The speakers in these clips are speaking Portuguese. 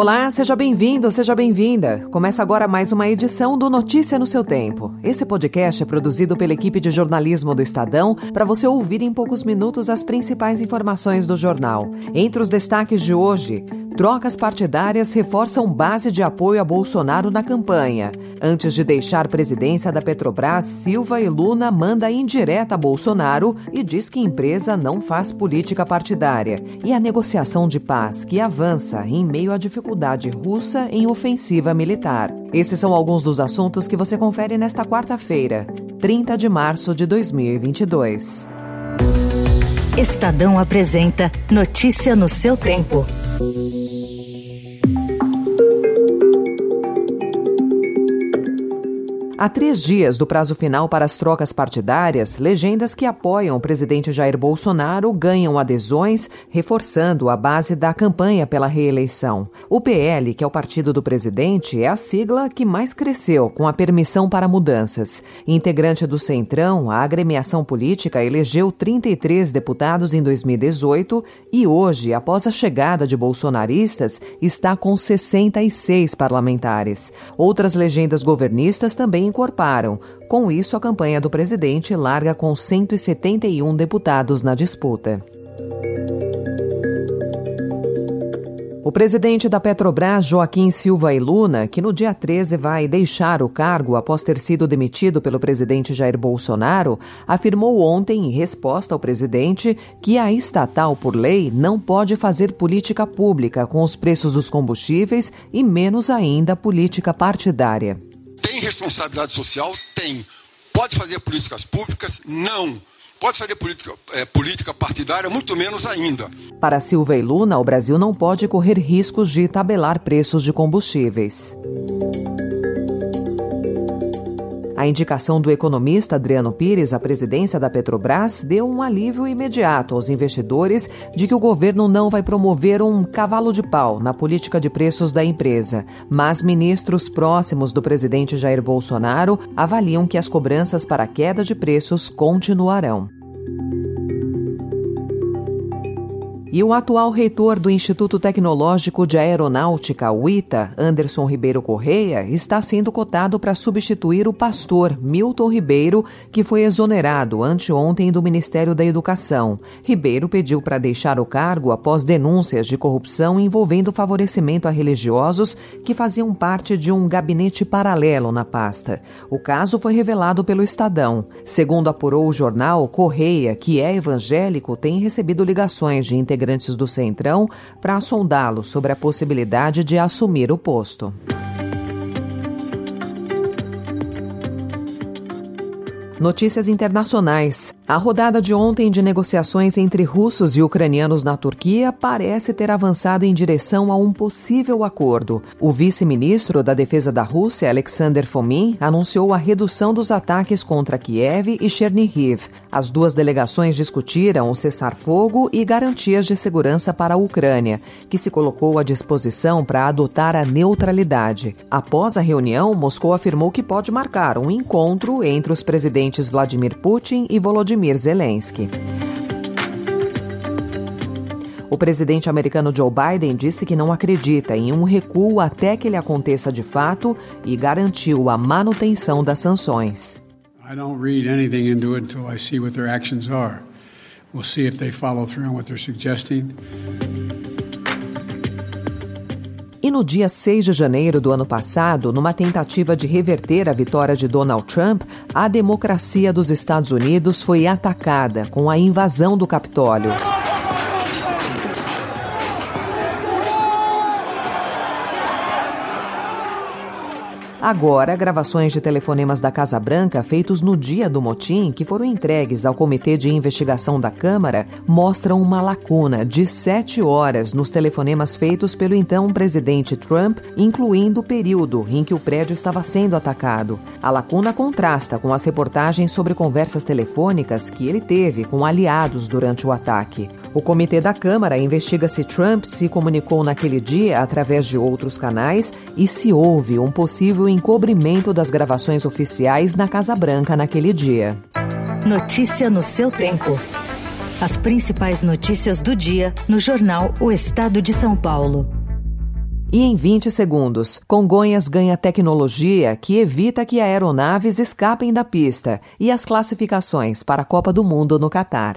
Olá, seja bem-vindo, seja bem-vinda. Começa agora mais uma edição do Notícia no seu Tempo. Esse podcast é produzido pela equipe de jornalismo do Estadão para você ouvir em poucos minutos as principais informações do jornal. Entre os destaques de hoje, trocas partidárias reforçam base de apoio a Bolsonaro na campanha. Antes de deixar presidência da Petrobras, Silva e Luna manda indireta a Bolsonaro e diz que empresa não faz política partidária. E a negociação de paz que avança em meio à dificuldade dificuldade russa em ofensiva militar. Esses são alguns dos assuntos que você confere nesta quarta-feira, 30 de março de 2022. Estadão apresenta Notícia no seu tempo. Há três dias do prazo final para as trocas partidárias, legendas que apoiam o presidente Jair Bolsonaro ganham adesões, reforçando a base da campanha pela reeleição. O PL, que é o partido do presidente, é a sigla que mais cresceu com a permissão para mudanças. Integrante do Centrão, a agremiação política elegeu 33 deputados em 2018 e hoje, após a chegada de bolsonaristas, está com 66 parlamentares. Outras legendas governistas também incorporaram. Com isso, a campanha do presidente larga com 171 deputados na disputa. O presidente da Petrobras, Joaquim Silva e Luna, que no dia 13 vai deixar o cargo após ter sido demitido pelo presidente Jair Bolsonaro, afirmou ontem, em resposta ao presidente, que a estatal, por lei, não pode fazer política pública com os preços dos combustíveis e, menos ainda, política partidária. Tem responsabilidade social? Tem. Pode fazer políticas públicas? Não. Pode fazer política, é, política partidária? Muito menos ainda. Para Silva e Luna, o Brasil não pode correr riscos de tabelar preços de combustíveis. A indicação do economista Adriano Pires à presidência da Petrobras deu um alívio imediato aos investidores de que o governo não vai promover um cavalo de pau na política de preços da empresa. Mas ministros próximos do presidente Jair Bolsonaro avaliam que as cobranças para a queda de preços continuarão. E o atual reitor do Instituto Tecnológico de Aeronáutica, ITA, Anderson Ribeiro Correia, está sendo cotado para substituir o pastor Milton Ribeiro, que foi exonerado anteontem do Ministério da Educação. Ribeiro pediu para deixar o cargo após denúncias de corrupção envolvendo favorecimento a religiosos que faziam parte de um gabinete paralelo na pasta. O caso foi revelado pelo Estadão. Segundo apurou o jornal, Correia, que é evangélico, tem recebido ligações de integrantes integrantes do Centrão para sondá-lo sobre a possibilidade de assumir o posto. Notícias internacionais. A rodada de ontem de negociações entre russos e ucranianos na Turquia parece ter avançado em direção a um possível acordo. O vice-ministro da Defesa da Rússia, Alexander Fomin, anunciou a redução dos ataques contra Kiev e Chernihiv. As duas delegações discutiram o cessar-fogo e garantias de segurança para a Ucrânia, que se colocou à disposição para adotar a neutralidade. Após a reunião, Moscou afirmou que pode marcar um encontro entre os presidentes presidentes Vladimir Putin e Volodymyr Zelensky. O presidente americano Joe Biden disse que não acredita em um recuo até que ele aconteça de fato e garantiu a manutenção das sanções. I don't read anything into it until I see what their actions are. We'll see if they follow through on what they're suggesting. E no dia 6 de janeiro do ano passado, numa tentativa de reverter a vitória de Donald Trump, a democracia dos Estados Unidos foi atacada com a invasão do Capitólio. Agora, gravações de telefonemas da Casa Branca feitos no dia do motim, que foram entregues ao Comitê de Investigação da Câmara, mostram uma lacuna de sete horas nos telefonemas feitos pelo então presidente Trump, incluindo o período em que o prédio estava sendo atacado. A lacuna contrasta com as reportagens sobre conversas telefônicas que ele teve com aliados durante o ataque. O Comitê da Câmara investiga se Trump se comunicou naquele dia através de outros canais e se houve um possível encobrimento das gravações oficiais na Casa Branca naquele dia. Notícia no seu tempo. As principais notícias do dia no jornal O Estado de São Paulo. E em 20 segundos, Congonhas ganha tecnologia que evita que aeronaves escapem da pista e as classificações para a Copa do Mundo no Catar.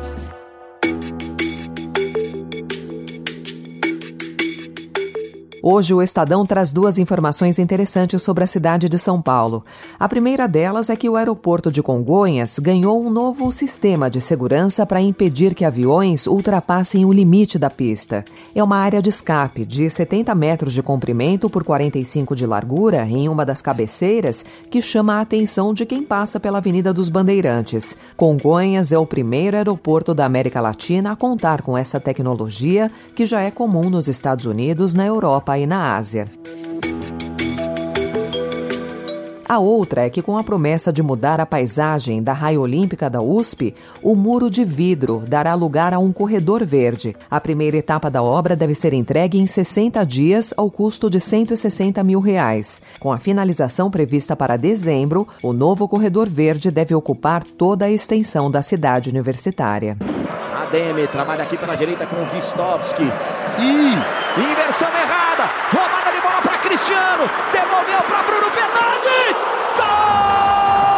Hoje, o Estadão traz duas informações interessantes sobre a cidade de São Paulo. A primeira delas é que o aeroporto de Congonhas ganhou um novo sistema de segurança para impedir que aviões ultrapassem o limite da pista. É uma área de escape de 70 metros de comprimento por 45 de largura em uma das cabeceiras que chama a atenção de quem passa pela Avenida dos Bandeirantes. Congonhas é o primeiro aeroporto da América Latina a contar com essa tecnologia que já é comum nos Estados Unidos, na Europa Europa e na Ásia. A outra é que, com a promessa de mudar a paisagem da raia olímpica da USP, o muro de vidro dará lugar a um corredor verde. A primeira etapa da obra deve ser entregue em 60 dias, ao custo de 160 mil reais. Com a finalização prevista para dezembro, o novo corredor verde deve ocupar toda a extensão da cidade universitária. Ademe trabalha aqui pela direita com o Ristovski. E inversão errada. Roubada de bola para Cristiano. Devolveu para Bruno Fernandes. Gol!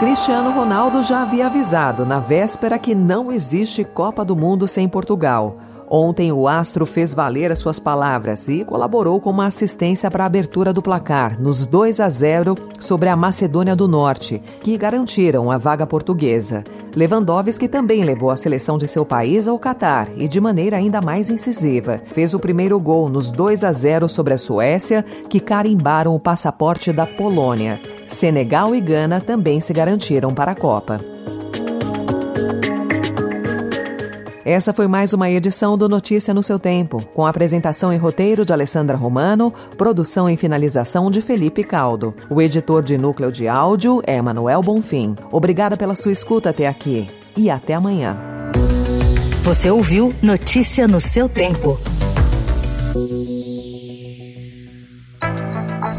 Cristiano Ronaldo já havia avisado na véspera que não existe Copa do Mundo sem Portugal. Ontem, o Astro fez valer as suas palavras e colaborou com uma assistência para a abertura do placar, nos 2 a 0 sobre a Macedônia do Norte, que garantiram a vaga portuguesa. Lewandowski também levou a seleção de seu país ao Catar e de maneira ainda mais incisiva. Fez o primeiro gol nos 2 a 0 sobre a Suécia, que carimbaram o passaporte da Polônia. Senegal e Gana também se garantiram para a Copa. Essa foi mais uma edição do Notícia no seu Tempo, com apresentação e roteiro de Alessandra Romano, produção e finalização de Felipe Caldo. O editor de núcleo de áudio é Manuel Bonfim. Obrigada pela sua escuta até aqui e até amanhã. Você ouviu Notícia no seu Tempo.